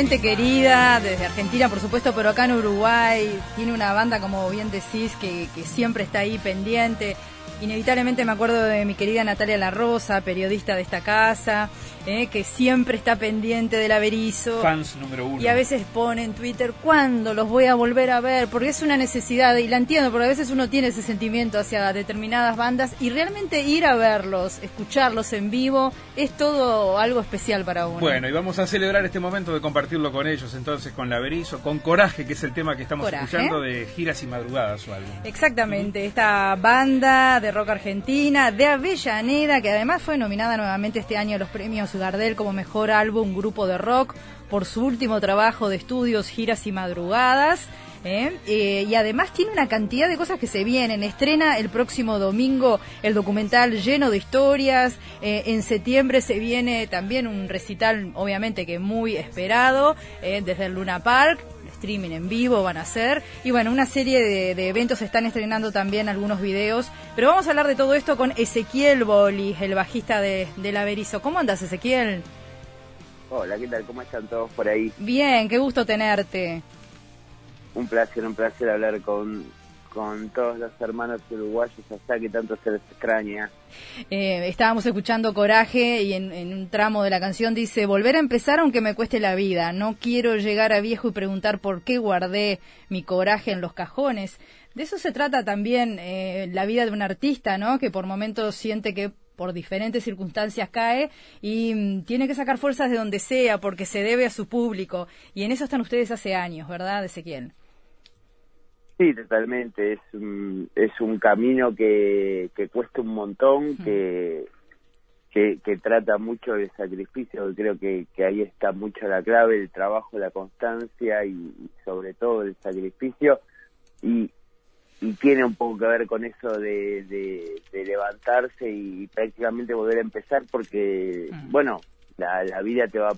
sumamente querida, desde Argentina por supuesto, pero acá en Uruguay tiene una banda, como bien decís, que, que siempre está ahí pendiente. Inevitablemente me acuerdo de mi querida Natalia La Rosa, periodista de esta casa, eh, que siempre está pendiente del averizo. Fans número uno. Y a veces pone en Twitter, ¿cuándo los voy a volver a ver? Porque es una necesidad, y la entiendo, porque a veces uno tiene ese sentimiento hacia determinadas bandas, y realmente ir a verlos, escucharlos en vivo, es todo algo especial para uno. Bueno, y vamos a celebrar este momento de compartirlo con ellos, entonces, con la averizo, con Coraje, que es el tema que estamos Coraje. escuchando de Giras y Madrugadas, su álbum. Exactamente, esta banda de rock argentina de Avellaneda, que además fue nominada nuevamente este año a los premios Gardel como mejor álbum grupo de rock por su último trabajo de estudios, giras y madrugadas. ¿Eh? Eh, y además tiene una cantidad de cosas que se vienen. Estrena el próximo domingo el documental lleno de historias. Eh, en septiembre se viene también un recital, obviamente que muy esperado, eh, desde el Luna Park streaming en vivo van a hacer. Y bueno, una serie de, de eventos se están estrenando también algunos videos. Pero vamos a hablar de todo esto con Ezequiel Boli, el bajista de, de La Berizo. ¿Cómo andas, Ezequiel? Hola, ¿qué tal? ¿Cómo están todos por ahí? Bien, qué gusto tenerte. Un placer, un placer hablar con, con todos los hermanos uruguayos allá que tanto se les extraña. Eh, estábamos escuchando Coraje y en, en, un tramo de la canción dice, volver a empezar aunque me cueste la vida, no quiero llegar a viejo y preguntar por qué guardé mi coraje en los cajones. De eso se trata también eh, la vida de un artista, ¿no? Que por momentos siente que por diferentes circunstancias cae y mm, tiene que sacar fuerzas de donde sea porque se debe a su público. Y en eso están ustedes hace años, ¿verdad, Ezequiel? Sí, totalmente. Es un, es un camino que, que cuesta un montón, que, que, que trata mucho de sacrificio. Creo que, que ahí está mucho la clave, el trabajo, la constancia y, y sobre todo el sacrificio. Y, y tiene un poco que ver con eso de, de, de levantarse y prácticamente volver a empezar porque, Mm. bueno, la, la vida te va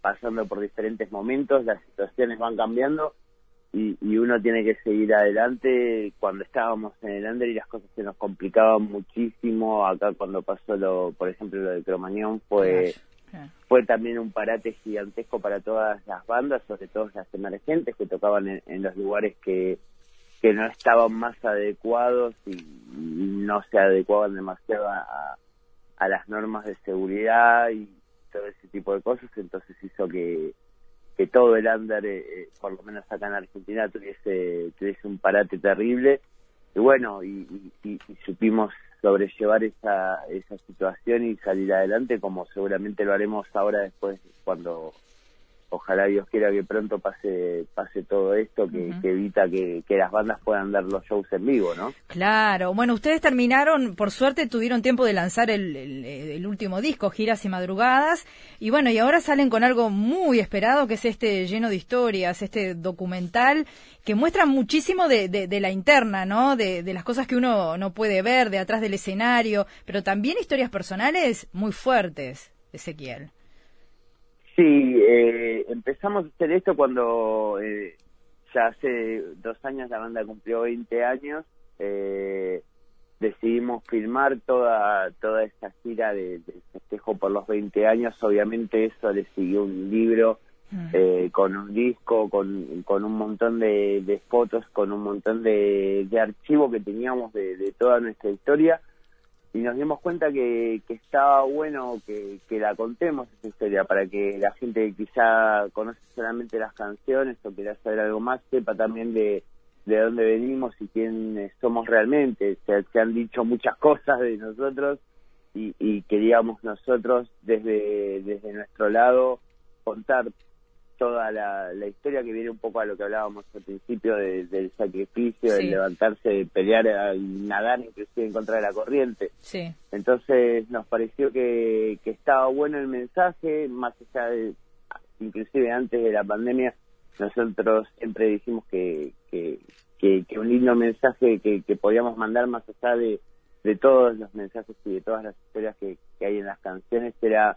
pasando por diferentes momentos, las situaciones van cambiando y, y uno tiene que seguir adelante. Cuando estábamos en el under y las cosas se nos complicaban muchísimo, acá cuando pasó lo, por ejemplo, lo de Cromañón fue fue también un parate gigantesco para todas las bandas, sobre todo las emergentes que tocaban en, en los lugares que, que no estaban más adecuados y, y no se adecuaban demasiado a, a las normas de seguridad y todo ese tipo de cosas, entonces hizo que, que todo el under, eh, eh, por lo menos acá en Argentina, tuviese, tuviese un parate terrible. Y bueno, y, y- y- supimos sobrellevar esa, esa situación y salir adelante, como seguramente lo haremos ahora después, cuando ojalá Dios quiera que pronto pase pase todo esto, que, evita que, que las bandas puedan dar los shows en vivo, ¿no? Claro, bueno, ustedes terminaron, por suerte tuvieron tiempo de lanzar el, el- el último disco, Giras y Madrugadas, y bueno, y ahora salen con algo muy esperado, que es este lleno de historias, este documental, que muestra muchísimo de, de- de la interna, ¿no? De, de las cosas que uno no puede ver, de atrás del escenario, pero también historias personales muy fuertes, Ezequiel. Sí, eh, empezamos a hacer esto cuando eh, ya hace dos años la banda cumplió 20 años. Eh, decidimos filmar toda toda esta gira de, de festejo por los 20 años. Obviamente eso le siguió un libro eh, con un disco, con, con un montón de, de fotos, con un montón de, de archivo que teníamos de, de toda nuestra historia y nos dimos cuenta que, que estaba bueno que, que la contemos esa historia para que la gente que quizá conoce solamente las canciones o quiera saber algo más sepa también de, de dónde venimos y quién somos realmente. Se, se han dicho muchas cosas de nosotros y, y queríamos nosotros desde, desde nuestro lado contar toda la, la historia que viene un poco a lo que hablábamos al principio de- del sacrificio, Sí. del levantarse, de pelear y nadar inclusive en contra de la corriente. Sí. Entonces nos pareció que, que estaba bueno el mensaje, más allá de, inclusive antes de la pandemia, nosotros siempre dijimos que, que, que, que un lindo mensaje que, que podíamos mandar más allá de, de todos los mensajes y de todas las historias que, que hay en las canciones era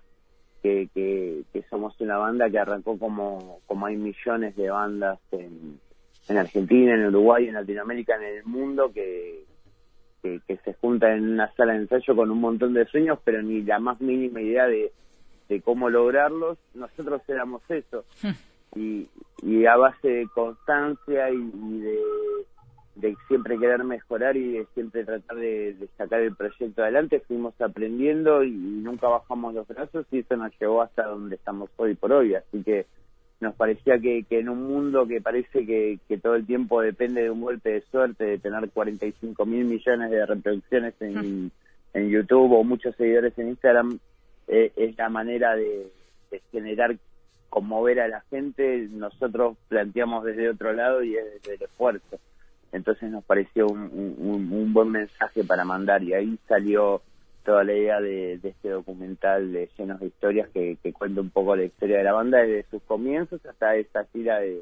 que, que, que somos una banda que arrancó como, como hay millones de bandas en, en Argentina, en Uruguay, en Latinoamérica, en el mundo, que, que, se juntan en una sala de ensayo con un montón de sueños, pero ni la más mínima idea de, de cómo lograrlos. Nosotros éramos eso. Hmm. y, y a base de constancia y, de, de, siempre querer mejorar y de siempre tratar de, sacar el proyecto adelante, fuimos aprendiendo y, nunca bajamos los brazos y eso nos llevó hasta donde estamos hoy por hoy. Así que nos parecía que, que en un mundo que parece que, que, todo el tiempo depende de un golpe de suerte, de tener 45 mil millones de reproducciones en, en YouTube o muchos seguidores en Instagram, eh, es la manera de, de, generar, conmover a la gente. Nosotros planteamos desde otro lado y es desde el esfuerzo. Entonces nos pareció un, un, buen mensaje para mandar y ahí salió toda la idea de, este documental de llenos de historias que, cuenta un poco la historia de la banda desde sus comienzos hasta esta gira de,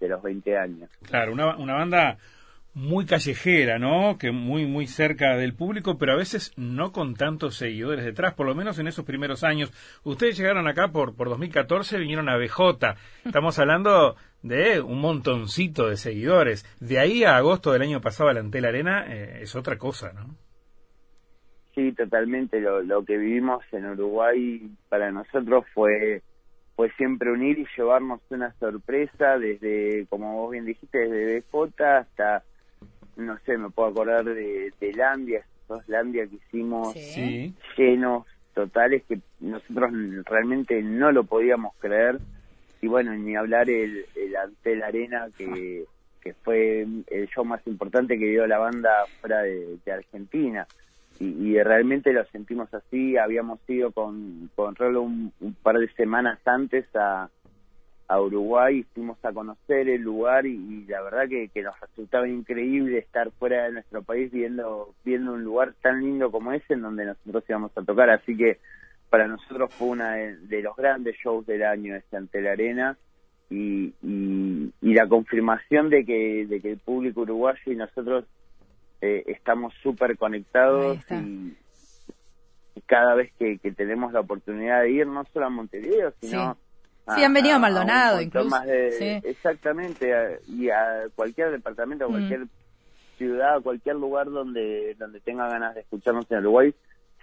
los 20 años. Claro, una, una banda muy callejera, ¿no? Que muy muy cerca del público, pero a veces no con tantos seguidores detrás, por lo menos en esos primeros años. Ustedes llegaron acá por por 2014, vinieron a BJ. Estamos hablando de un montoncito de seguidores. De ahí a agosto del año pasado la Antel Arena eh, es otra cosa, ¿no? Sí, totalmente. Lo, lo que vivimos en Uruguay para nosotros fue fue siempre unir y llevarnos una sorpresa desde, como vos bien dijiste, desde BJ hasta, no sé, me puedo acordar de, de Landia, esos Landia que hicimos llenos totales que nosotros realmente no lo podíamos creer. Y bueno, ni hablar el, el Antel Arena que, que fue el show más importante que dio la banda fuera de Argentina y, realmente lo sentimos así. Habíamos ido con, con Rolo un, par de semanas antes a, a Uruguay, fuimos a conocer el lugar y, la verdad que, que, nos resultaba increíble estar fuera de nuestro país viendo, viendo un lugar tan lindo como ese en donde nosotros íbamos a tocar. Así que para nosotros fue uno de, los grandes shows del año este ante la arena. Y, y, y la confirmación de que, de que el público uruguayo y nosotros eh, estamos súper conectados y, cada vez que, tenemos la oportunidad de ir, no solo a Montevideo, sino... Sí. Han venido a Maldonado, incluso. Exactamente, y a cualquier departamento, a mm. cualquier ciudad, a cualquier lugar donde, donde tenga ganas de escucharnos en Uruguay,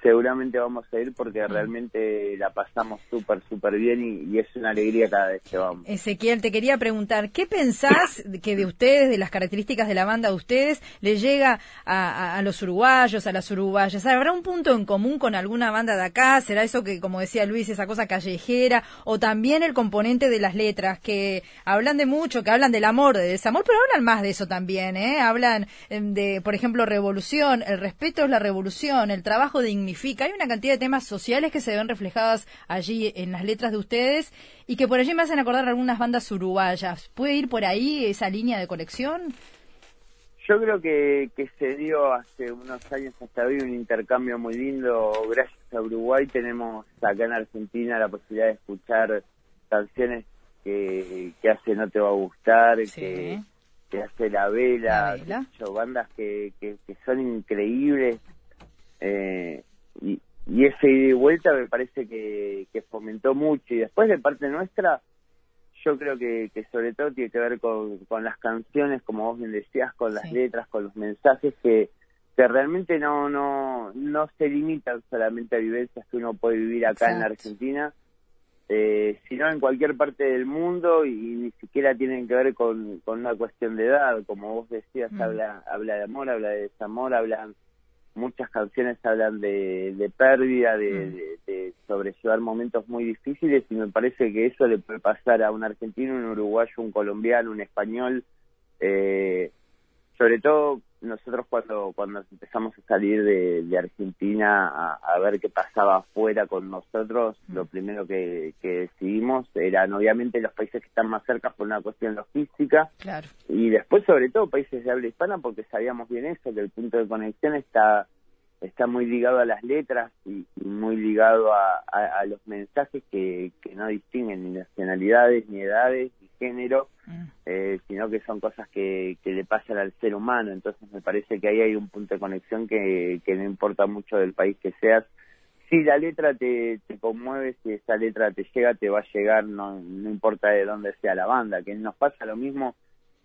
seguramente vamos a ir porque realmente la pasamos súper, súper bien y, es una alegría cada vez que vamos. Ezequiel, te quería preguntar, ¿qué pensás que de ustedes, de las características de la banda de ustedes, le llega a, los uruguayos, a las uruguayas? ¿Habrá un punto en común con alguna banda de acá? ¿Será eso que, como decía Luis, esa cosa callejera? ¿O también el componente de las letras, que hablan de mucho, que hablan del amor, de desamor, pero hablan más de eso también, ¿eh? Hablan em, de, por ejemplo, revolución, el respeto es la revolución, el trabajo hay una cantidad de temas sociales que se ven reflejadas allí en las letras de ustedes y que por allí me hacen acordar algunas bandas uruguayas. ¿Puede ir por ahí esa línea de colección? Yo creo que, que se dio hace unos años hasta hoy un intercambio muy lindo. Gracias a Uruguay tenemos acá en Argentina la posibilidad de escuchar canciones que, que hace No Te Va a Gustar, que, que hace La Vela, bandas que, que, que, son increíbles. Eh, y, y ese ida y vuelta me parece que, que fomentó mucho. Y después de parte nuestra yo creo que, que sobre todo tiene que ver con, con las canciones como vos bien decías con las letras con los mensajes que que realmente no no no se limitan solamente a vivencias que uno puede vivir acá en la Argentina eh, sino en cualquier parte del mundo y, ni siquiera tienen que ver con, con una cuestión de edad. Como vos decías mm. habla habla de amor habla de desamor hablan muchas canciones hablan de, de pérdida, mm. de, de, sobrellevar momentos muy difíciles y me parece que eso le puede pasar a un argentino, un uruguayo, un colombiano, un español. Eh, sobre todo nosotros cuando cuando empezamos a salir de, de Argentina a, ver qué pasaba afuera con nosotros, mm. lo primero que, que decidimos eran obviamente los países que están más cerca por una cuestión logística claro. y después sobre todo países de habla hispana porque sabíamos bien eso, que el punto de conexión está está muy ligado a las letras y, muy ligado a, a, los mensajes que, que no distinguen ni nacionalidades, ni edades, ni género, mm. eh, sino que son cosas que, que le pasan al ser humano. Entonces me parece que ahí hay un punto de conexión que, que no importa mucho del país que seas. Si la letra te, te conmueve, si esa letra te llega, te va a llegar, no, no importa de dónde sea la banda, que nos pasa lo mismo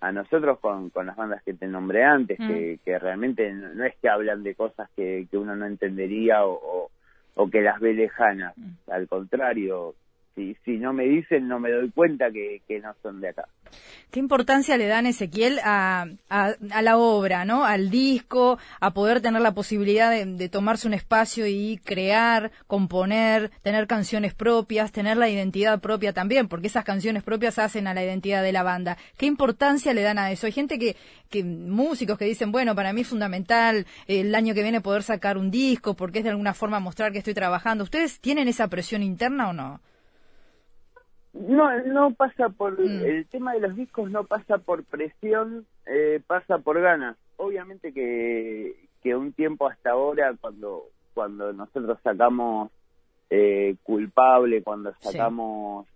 a nosotros con, con las bandas que te nombré antes, Mm. que, que realmente no, es que hablan de cosas que, que uno no entendería o, o, o que las ve lejanas. Mm. Al contrario, si, si no me dicen, no me doy cuenta que, que no son de acá. ¿Qué importancia le dan, Ezequiel, a, a, a la obra, ¿no? al disco, a poder tener la posibilidad de, tomarse un espacio y crear, componer, tener canciones propias, tener la identidad propia también, porque esas canciones propias hacen a la identidad de la banda? ¿Qué importancia le dan a eso? Hay gente que, que músicos que dicen, bueno, para mí es fundamental el año que viene poder sacar un disco, porque es de alguna forma mostrar que estoy trabajando. ¿Ustedes tienen esa presión interna o no? No, no pasa por Mm. el tema de los discos no pasa por presión, eh, pasa por ganas. Obviamente que, que un tiempo hasta ahora cuando cuando nosotros sacamos eh, culpable, cuando Sí. sacamos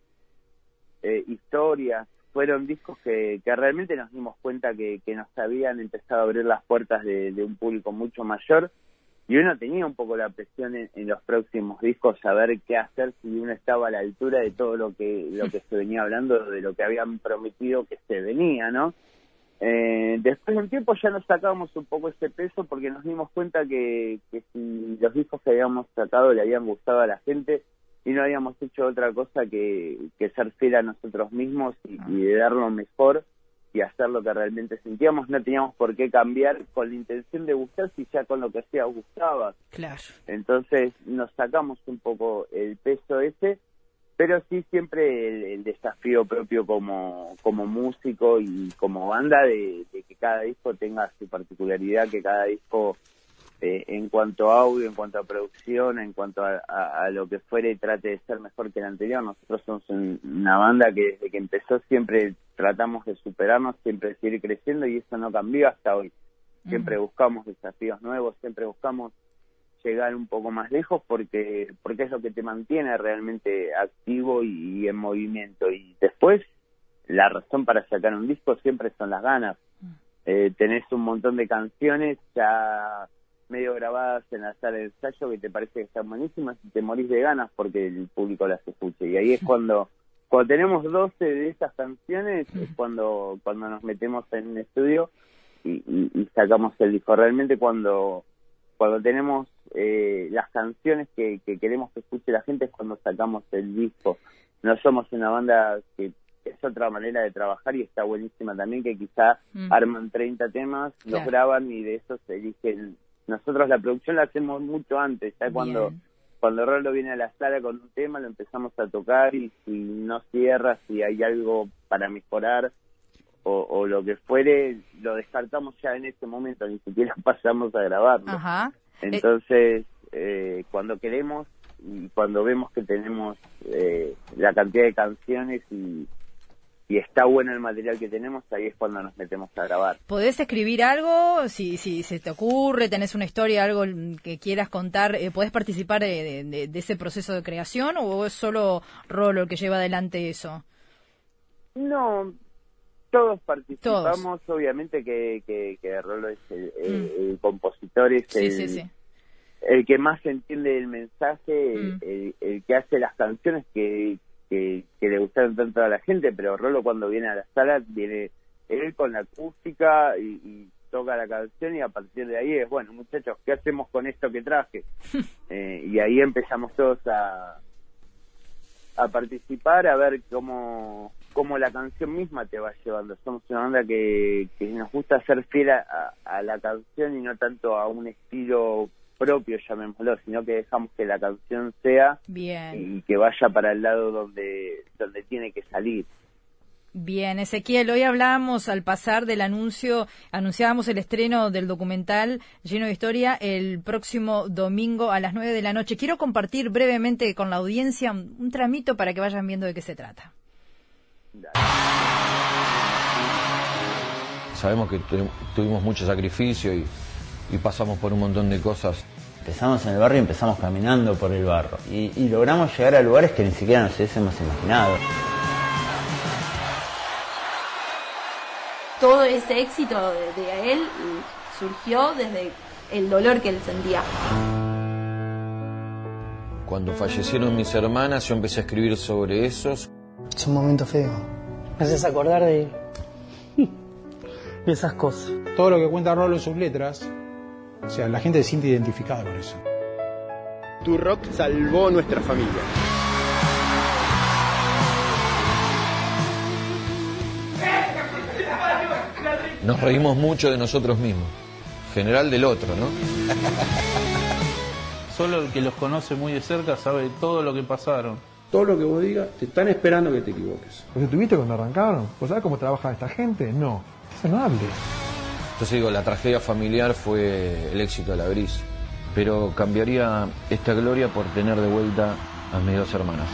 eh, historias, fueron discos que, que realmente nos dimos cuenta que, que nos habían empezado a abrir las puertas de, de un público mucho mayor y uno tenía un poco la presión en, en los próximos discos saber qué hacer si uno estaba a la altura de todo lo que lo que se venía hablando de lo que habían prometido que se venía no eh, después de un tiempo ya nos sacábamos un poco ese peso porque nos dimos cuenta que, que si los discos que habíamos sacado le habían gustado a la gente y no habíamos hecho otra cosa que, que ser fiel a nosotros mismos y, y de dar lo mejor y hacer lo que realmente sentíamos, no teníamos por qué cambiar con la intención de gustar si ya con lo que hacía gustaba. Claro. Entonces nos sacamos un poco el peso ese, pero sí siempre el, el desafío propio como, como músico y como banda de, de que cada disco tenga su particularidad, que cada disco eh, en cuanto a audio, en cuanto a producción, en cuanto a, a- a lo que fuere, trate de ser mejor que el anterior. Nosotros somos un- una banda que desde que empezó siempre tratamos de superarnos, siempre de seguir creciendo y eso no cambió hasta hoy. Siempre buscamos desafíos nuevos, siempre buscamos llegar un poco más lejos porque porque es lo que te mantiene realmente activo y, y en movimiento. Y después la razón para sacar un disco siempre son las ganas. Eh, tenés un montón de canciones ya medio grabadas en la sala de ensayo que te parece que están buenísimas y te morís de ganas porque el público las escuche. Y ahí es cuando cuando tenemos 12 de esas canciones es cuando cuando nos metemos en un estudio y, y- y sacamos el disco realmente cuando cuando tenemos eh, las canciones que, que queremos que escuche la gente es cuando sacamos el disco. No somos una banda que es otra manera de trabajar y está buenísima también, que quizá Mm. arman 30 temas, los graban y de esos eligen. Nosotros la producción la hacemos mucho antes, ya Bien. cuando Rolo viene a la sala con un tema lo empezamos a tocar y si no cierra, si hay algo para mejorar o, o lo que fuere, lo descartamos ya en ese momento, ni siquiera pasamos a grabarlo. Ajá. Entonces, eh, cuando queremos y cuando vemos que tenemos eh, la cantidad de canciones y, y está bueno el material que tenemos, ahí es cuando nos metemos a grabar. ¿Podés escribir algo? Si, si se te ocurre, tenés una historia, algo que quieras contar, eh, ¿podés participar de, de- ese proceso de creación o es solo Rolo el que lleva adelante eso? No, todos participamos, obviamente que, que, que Rolo es el, el- el compositor, es Mm. Sí, el, sí, sí. el que más entiende el mensaje, Mm. el que hace las canciones que, que, que le gustaron tanto a la gente, pero Rolo cuando viene a la sala viene él con la acústica y, y toca la canción y a partir de ahí es, bueno muchachos, ¿qué hacemos con esto que traje? Eh, y ahí empezamos todos a, a participar, a ver cómo, cómo la canción misma te va llevando. Somos una banda que, que nos gusta ser fiel a, a la canción y no tanto a un estilo propio, llamémoslo, sino que dejamos que la canción sea Bien. y que vaya para el lado donde, donde tiene que salir. Bien, Ezequiel, hoy hablábamos al pasar del anuncio, anunciábamos el estreno del documental lleno de historia el próximo domingo a las 9 de la noche. Quiero compartir brevemente con la audiencia un, un tramito para que vayan viendo de qué se trata. Sabemos que tu- tuvimos mucho sacrificio y, y pasamos por un montón de cosas. Empezamos en el barrio y empezamos caminando por el barro. Y, y logramos llegar a lugares que ni siquiera nos hubiésemos imaginado. todo ese éxito de, de él surgió desde el dolor que él sentía. Cuando fallecieron mis hermanas, yo empecé a escribir sobre esos. Es un momento feo. Me haces acordar de esas cosas. Todo lo que cuenta Rolo en sus letras, o sea, la gente se siente identificada con eso. Tu rock salvó nuestra familia. Nos reímos mucho de nosotros mismos, general del otro, ¿no? Solo el que los conoce muy de cerca sabe todo lo que pasaron. Todo lo que vos digas, te están esperando que te equivoques. ¿Los estuviste cuando arrancaron? ¿Vos sabés cómo trabaja esta gente? No. Eso no hable. Entonces digo, la tragedia familiar fue el éxito de la Gris, pero cambiaría esta gloria por tener de vuelta a mis dos hermanas.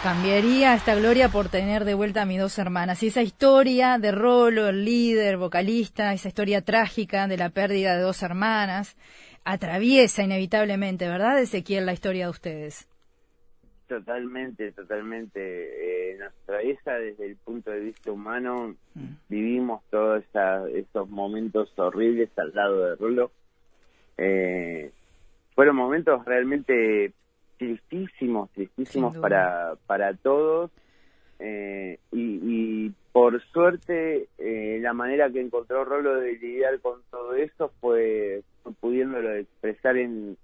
Cambiaría esta gloria por tener de vuelta a mis dos hermanas. Y esa historia de Rolo, el líder, vocalista, esa historia trágica de la pérdida de dos hermanas, atraviesa inevitablemente, ¿verdad, Ezequiel, la historia de ustedes? Totalmente, totalmente. Eh, nos atraviesa desde el punto de vista humano. Vivimos todos esos momentos horribles al lado de Rolo. Eh, fueron momentos realmente tristísimos, tristísimos para, para todos. Eh, y, por suerte, eh, la manera que encontró Rolo de lidiar con todo eso fue, pudiéndolo expresar en,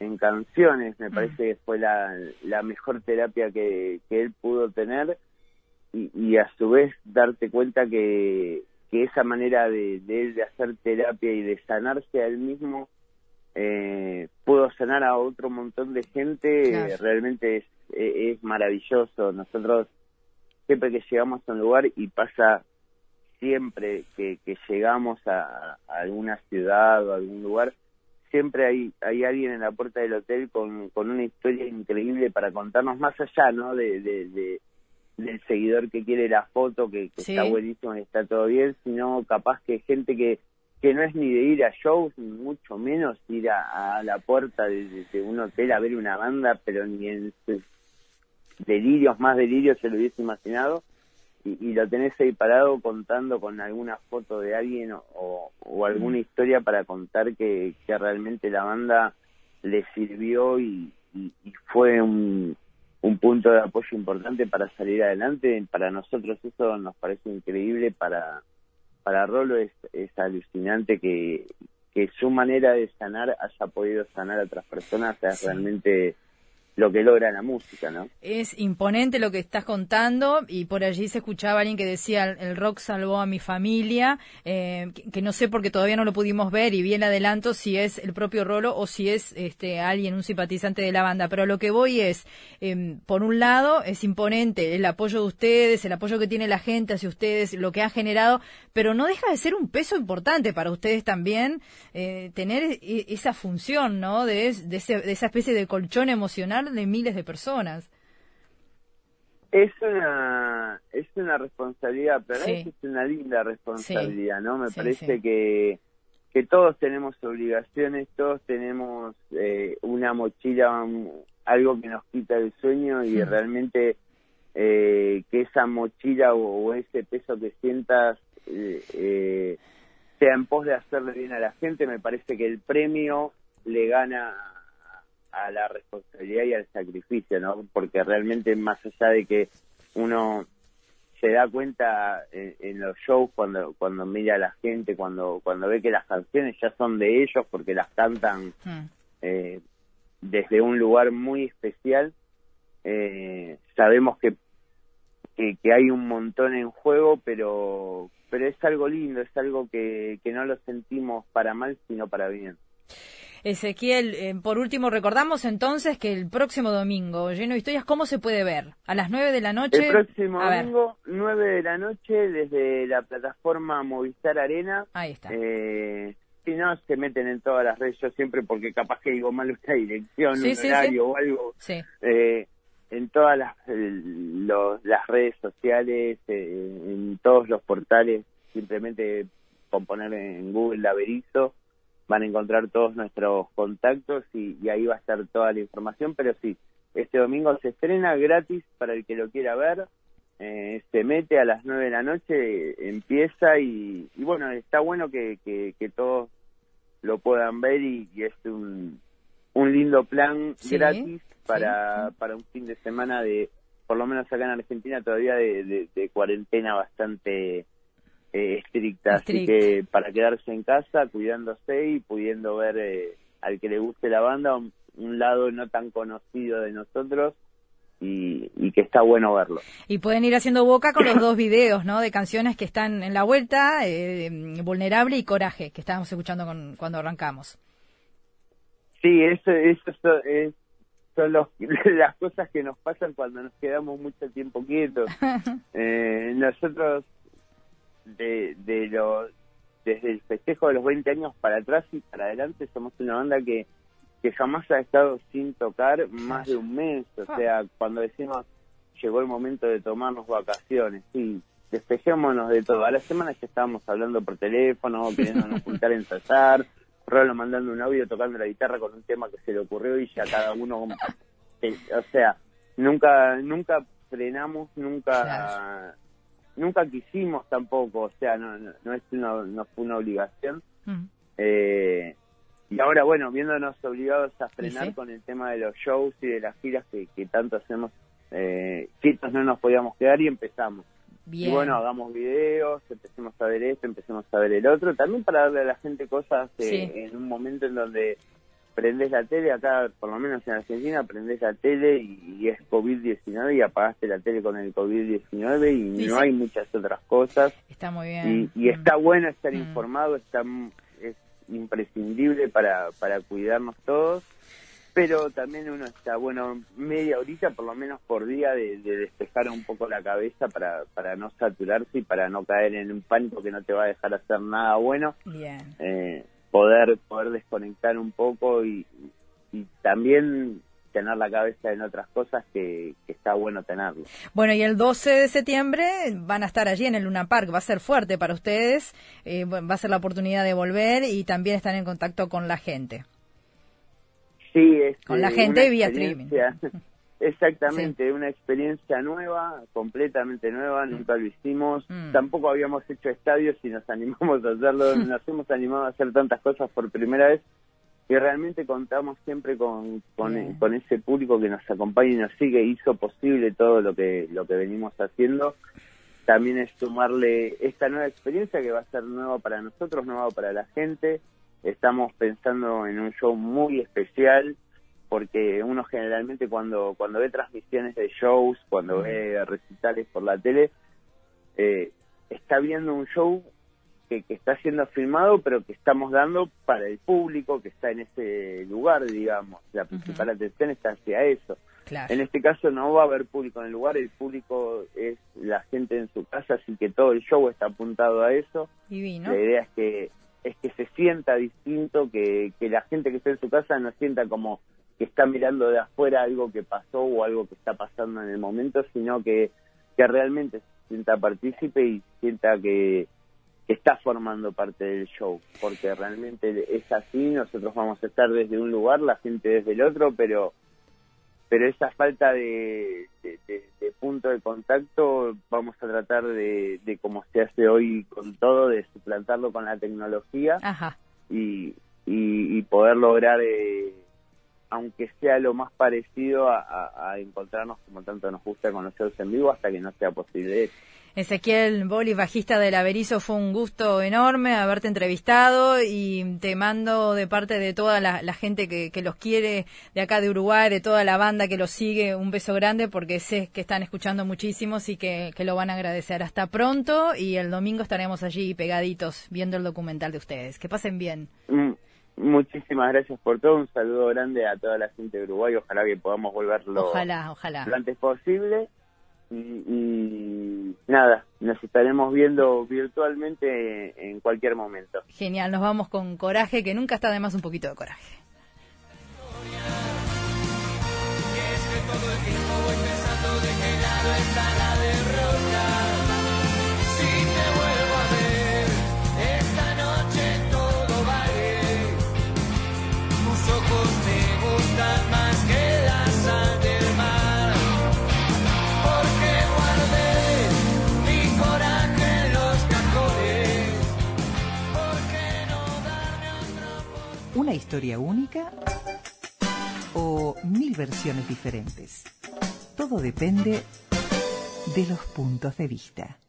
en canciones. Me parece que fue la, la mejor terapia que, que él pudo tener. Y, y, a su vez darte cuenta que, que esa manera de, de él de hacer terapia y de sanarse a él mismo eh, pudo sanar a otro montón de gente, realmente es, es, maravilloso. Nosotros siempre que llegamos a un lugar y pasa siempre que, que llegamos a, alguna ciudad o algún lugar, siempre hay, hay alguien en la puerta del hotel con, con una historia increíble para contarnos más allá, ¿no? De, de, del seguidor que quiere la foto, que, está buenísimo y está todo bien, sino capaz que gente que que no es ni de ir a shows, ni mucho menos ir a, la puerta de, un hotel a ver una banda, pero ni en delirios, más delirios se lo hubiese imaginado, y, lo tenés ahí parado contando con alguna foto de alguien o, alguna mm. historia para contar que, que, realmente la banda le sirvió y, fue un, un punto de apoyo importante para salir adelante. Para nosotros eso nos parece increíble para para Rolo es, es alucinante que, que su manera de sanar haya podido sanar a otras personas, es realmente lo que logra la música, ¿no? Es imponente lo que estás contando y por allí se escuchaba alguien que decía el rock salvó a mi familia, eh, que, no sé porque todavía no lo pudimos ver y bien adelanto si es el propio Rolo o si es este alguien, un simpatizante de la banda, pero lo que voy es, em, por un lado es imponente el apoyo de ustedes, el apoyo que tiene la gente hacia ustedes, lo que ha generado, pero no deja de ser un peso importante para ustedes también eh, tener e, esa función, ¿no? De, de esa especie de colchón emocional de miles de personas. Es una es una responsabilidad, pero es una linda responsabilidad, ¿no? Me parece que que todos tenemos obligaciones, todos tenemos eh, una mochila, algo que nos quita el sueño y realmente eh, que esa mochila o, ese peso que sientas eh, sea en pos de hacerle bien a la gente, me parece que el premio le gana a la responsabilidad y al sacrificio, ¿no? Porque realmente más allá de que uno se da cuenta en, los shows cuando cuando mira a la gente, cuando cuando ve que las canciones ya son de ellos porque las cantan hmm. eh, desde un lugar muy especial, eh, sabemos que, que, que hay un montón en juego, pero pero es algo lindo, es algo que, que no lo sentimos para mal, sino para bien. Ezequiel, eh, por último, recordamos entonces que el próximo domingo, lleno de historias, ¿cómo se puede ver? A las 9 de la noche. El próximo domingo, 9 de la noche, desde la plataforma Movistar Arena. Ahí está. Eh, si no, se meten en todas las redes, yo siempre, porque capaz que digo mal una dirección, un horario o algo. Eh, en todas las, las redes sociales, eh, en todos los portales, simplemente con poner en Google Laberizo van a encontrar todos nuestros contactos y, ahí va a estar toda la información, pero sí, este domingo se estrena gratis para el que lo quiera ver, eh, se mete a las 9 de la noche, empieza y, bueno, está bueno que, que, todos lo puedan ver y, es un, un lindo plan gratis para, para un fin de semana de por lo menos acá en Argentina, todavía de, de, cuarentena bastante eh, estricta. Así que para quedarse en casa, cuidándose y pudiendo ver eh, al que le guste la banda, un, lado no tan conocido de nosotros. Y, y, que está bueno verlo. Y pueden ir haciendo boca con los dos videos, ¿no? De canciones que están en la vuelta, eh, Vulnerable y Coraje, que estábamos escuchando con, cuando arrancamos. Sí, eso, eso es, son los, las cosas que nos pasan cuando nos quedamos mucho tiempo quietos. Eh, nosotros, de, de los, desde el festejo de los 20 años para atrás y para adelante, somos una banda que, que jamás ha estado sin tocar más de un mes. O sea, cuando decimos llegó el momento de tomarnos vacaciones, sí, despejémonos de todo. A la semana ya estábamos hablando por teléfono, queriéndonos juntar a ensayar Rolo mandando un audio tocando la guitarra con un tema que se le ocurrió y ya cada uno eh, o sea nunca nunca frenamos nunca nunca quisimos tampoco o sea no no, es una, no fue una obligación. Mm. eh, y ahora bueno viéndonos obligados a frenar con el tema de los shows y de las giras que, que tanto hacemos eh, no nos podíamos quedar y empezamos. Y bueno, hagamos videos, empecemos a ver esto, empecemos a ver el otro, también para darle a la gente cosas eh, en un momento en donde prendes la tele, acá por lo menos en Argentina, prendes la tele y, es COVID-19 y apagaste la tele con el COVID-19 y no hay muchas otras cosas. Está muy bien. Y, está mm. bueno estar mm. informado, está, es imprescindible para, para cuidarnos todos pero también uno está, bueno, media horita por lo menos por día de, despejar un poco la cabeza para, para no saturarse y para no caer en un pánico que no te va a dejar hacer nada bueno. Bien. Eh, poder, poder desconectar un poco y, y también tener la cabeza en otras cosas que, está bueno tenerlo. Bueno, y el 12 de septiembre van a estar allí en el Luna Park, va a ser fuerte para ustedes, eh, va a ser la oportunidad de volver y también estar en contacto con la gente. Sí, es con la gente vía streaming. Exactamente, una experiencia nueva, completamente nueva, nunca lo hicimos, mm. tampoco habíamos hecho estadios y nos animamos a hacerlo, nos hemos animado a hacer tantas cosas por primera vez y realmente contamos siempre con, con, con, ese público que nos acompaña y nos sigue, hizo posible todo lo que, lo que venimos haciendo. También es sumarle esta nueva experiencia que va a ser nueva para nosotros, nueva para la gente, estamos pensando en un show muy especial porque uno generalmente cuando cuando ve transmisiones de shows, cuando ve recitales por la tele, eh, está viendo un show que, que, está siendo filmado, pero que estamos dando para el público que está en ese lugar, digamos. La principal atención está hacia eso. En este caso no va a haber público en el lugar, el público es la gente en su casa, así que todo el show está apuntado a eso. La idea es que es que se sienta distinto, que, que la gente que está en su casa no sienta como que está mirando de afuera algo que pasó o algo que está pasando en el momento, sino que, que realmente se sienta partícipe y sienta que, que está formando parte del show, porque realmente es así, nosotros vamos a estar desde un lugar, la gente desde el otro, pero pero esa falta de, punto de contacto vamos a tratar de, como se hace hoy con todo, de suplantarlo con la tecnología Y, y, poder lograr, eh, aunque sea lo más parecido a, a, encontrarnos como tanto nos gusta conocerlos en vivo, hasta que no sea posible Ezequiel Boli, bajista del Averizo, fue un gusto enorme haberte entrevistado y te mando de parte de toda la, gente que, los quiere de acá de Uruguay, de toda la banda que los sigue, un beso grande porque sé que están escuchando muchísimos y que, lo van a agradecer. Hasta pronto y el domingo estaremos allí pegaditos viendo el documental de ustedes. Que pasen bien. Mm, muchísimas gracias por todo. Un saludo grande a toda la gente de Uruguay. Ojalá que podamos volverlo ojalá, ojalá. lo antes posible y, nada, nos estaremos viendo virtualmente en cualquier momento. Genial, nos vamos con coraje, que nunca está de más un poquito de coraje. ¿Una historia única o mil versiones diferentes? todo depende de los puntos de vista.